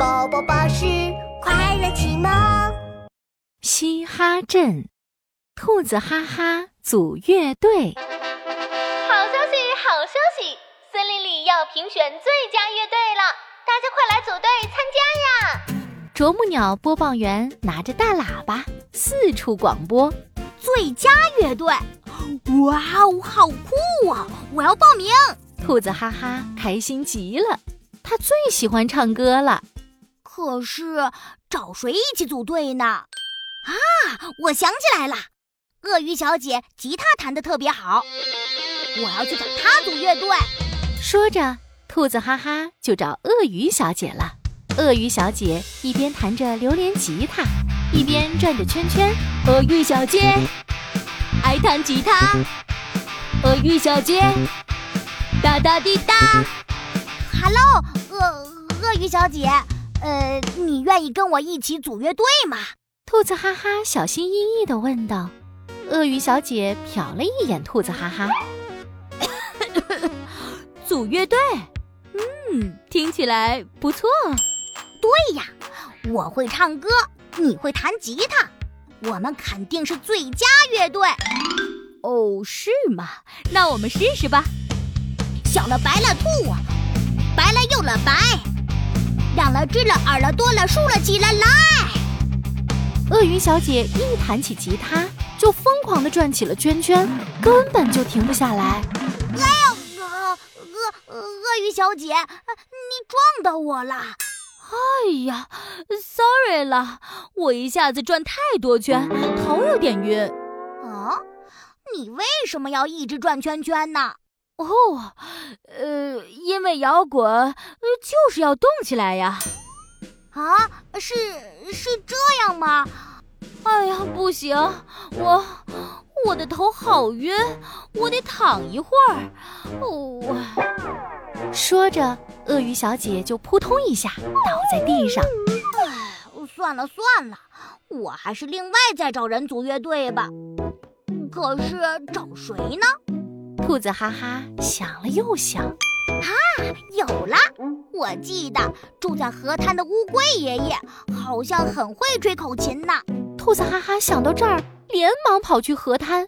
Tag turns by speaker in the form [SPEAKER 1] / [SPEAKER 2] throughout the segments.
[SPEAKER 1] 宝宝巴士快乐启蒙。
[SPEAKER 2] 嘻哈镇，兔子哈哈组乐队。
[SPEAKER 3] 好消息，好消息！森林里要评选最佳乐队了，大家快来组队参加呀！
[SPEAKER 2] 啄木鸟播报员拿着大喇叭四处广播：
[SPEAKER 4] 最佳乐队！哇哦，好酷啊！我要报名！
[SPEAKER 2] 兔子哈哈开心极了，他最喜欢唱歌了。
[SPEAKER 4] 可是找谁一起组队呢？啊，我想起来了，鳄鱼小姐吉他弹得特别好，我要去找她组乐队。
[SPEAKER 2] 说着，兔子哈哈就找鳄鱼小姐了。鳄鱼小姐一边弹着榴莲吉他，一边转着圈圈。
[SPEAKER 4] 鳄鱼小姐爱弹吉他，鳄鱼小姐哒哒滴哒。Hello，鳄鳄鱼小姐。呃，你愿意跟我一起组乐队吗？
[SPEAKER 2] 兔子哈哈小心翼翼地问道。鳄鱼小姐瞟了一眼兔子哈哈，
[SPEAKER 4] 组乐队，嗯，听起来不错。对呀，我会唱歌，你会弹吉他，我们肯定是最佳乐队。哦，是吗？那我们试试吧。小了白了兔，白了又了白。亮了，知了，耳了，多了，竖了起来。来，
[SPEAKER 2] 鳄鱼小姐一弹起吉他，就疯狂地转起了圈圈，根本就停不下来。
[SPEAKER 4] 哎呀，鳄鳄鱼小姐，你撞到我了！哎呀，sorry 了，我一下子转太多圈，头有点晕。啊，你为什么要一直转圈圈呢？哦，呃，因为摇滚就是要动起来呀！啊，是是这样吗？哎呀，不行，我我的头好晕，我得躺一会儿。哦，
[SPEAKER 2] 说着，鳄鱼小姐就扑通一下倒在地上。
[SPEAKER 4] 哎，算了算了，我还是另外再找人组乐队吧。可是找谁呢？
[SPEAKER 2] 兔子哈哈想了又想，
[SPEAKER 4] 啊，有了！我记得住在河滩的乌龟爷爷好像很会吹口琴呢。
[SPEAKER 2] 兔子哈哈想到这儿，连忙跑去河滩。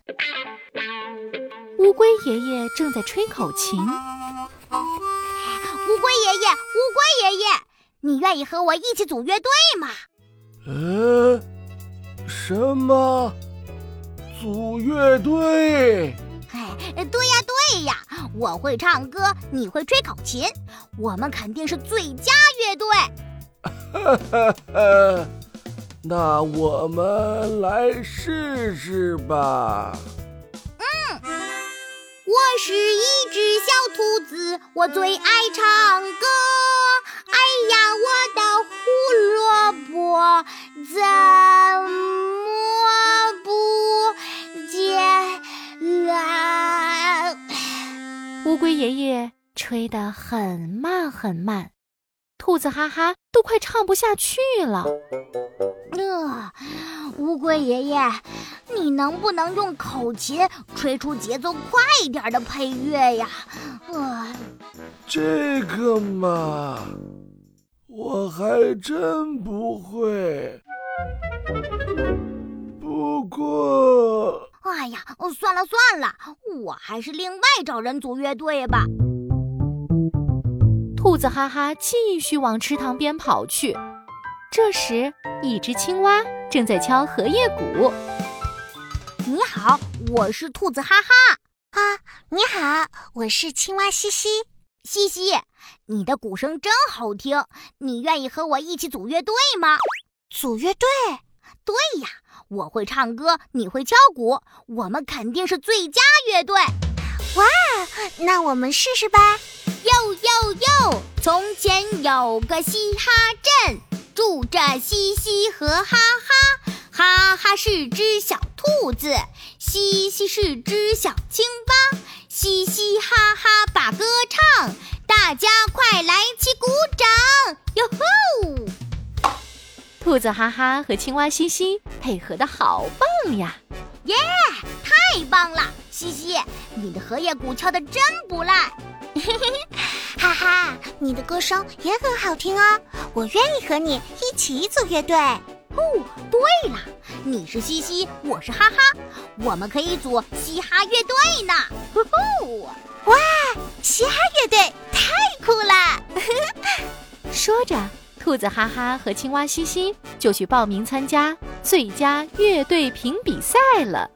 [SPEAKER 2] 乌龟爷爷正在吹口琴。乌龟
[SPEAKER 4] 爷爷，乌龟爷爷，你愿意和我一起组乐队吗？
[SPEAKER 5] 呃，什么？组乐队？
[SPEAKER 4] 哎，对呀对呀，我会唱歌，你会吹口琴，我们肯定是最佳乐队。
[SPEAKER 5] 那我们来试试吧。
[SPEAKER 4] 嗯，我是一只小兔子，我最爱唱
[SPEAKER 2] 乌龟爷爷吹得很慢很慢，兔子哈哈都快唱不下去了。
[SPEAKER 4] 呃，乌龟爷爷，你能不能用口琴吹出节奏快一点的配乐呀？
[SPEAKER 5] 呃，这个嘛，我还真不会。不过。
[SPEAKER 4] 哎呀，算了算了，我还是另外找人组乐队吧。
[SPEAKER 2] 兔子哈哈继续往池塘边跑去。这时，一只青蛙正在敲荷叶鼓。
[SPEAKER 4] 你好，我是兔子哈哈。
[SPEAKER 1] 啊，你好，我是青蛙西西。
[SPEAKER 4] 西西，你的鼓声真好听，你愿意和我一起组乐队吗？
[SPEAKER 1] 组乐队？
[SPEAKER 4] 对呀。我会唱歌，你会敲鼓，我们肯定是最佳乐队。
[SPEAKER 1] 哇，那我们试试吧。
[SPEAKER 4] 哟哟哟！从前有个嘻哈镇，住着嘻嘻和哈哈。哈哈是只小兔子，嘻嘻是只小青蛙。嘻嘻哈哈把歌唱，大家快来起鼓掌！
[SPEAKER 2] 兔子哈哈和青蛙西西配合的好棒呀！
[SPEAKER 4] 耶，太棒了！西西，你的荷叶鼓敲的真不赖。嘿嘿嘿。
[SPEAKER 1] 哈哈，你的歌声也很好听哦，我愿意和你一起组乐队。
[SPEAKER 4] 哦，对了，你是西西，我是哈哈，我们可以组嘻哈乐队呢。呼呼，
[SPEAKER 1] 哇，嘻哈乐队太酷了！
[SPEAKER 2] 说着，兔子哈哈和青蛙西西就去报名参加最佳乐队评比赛了。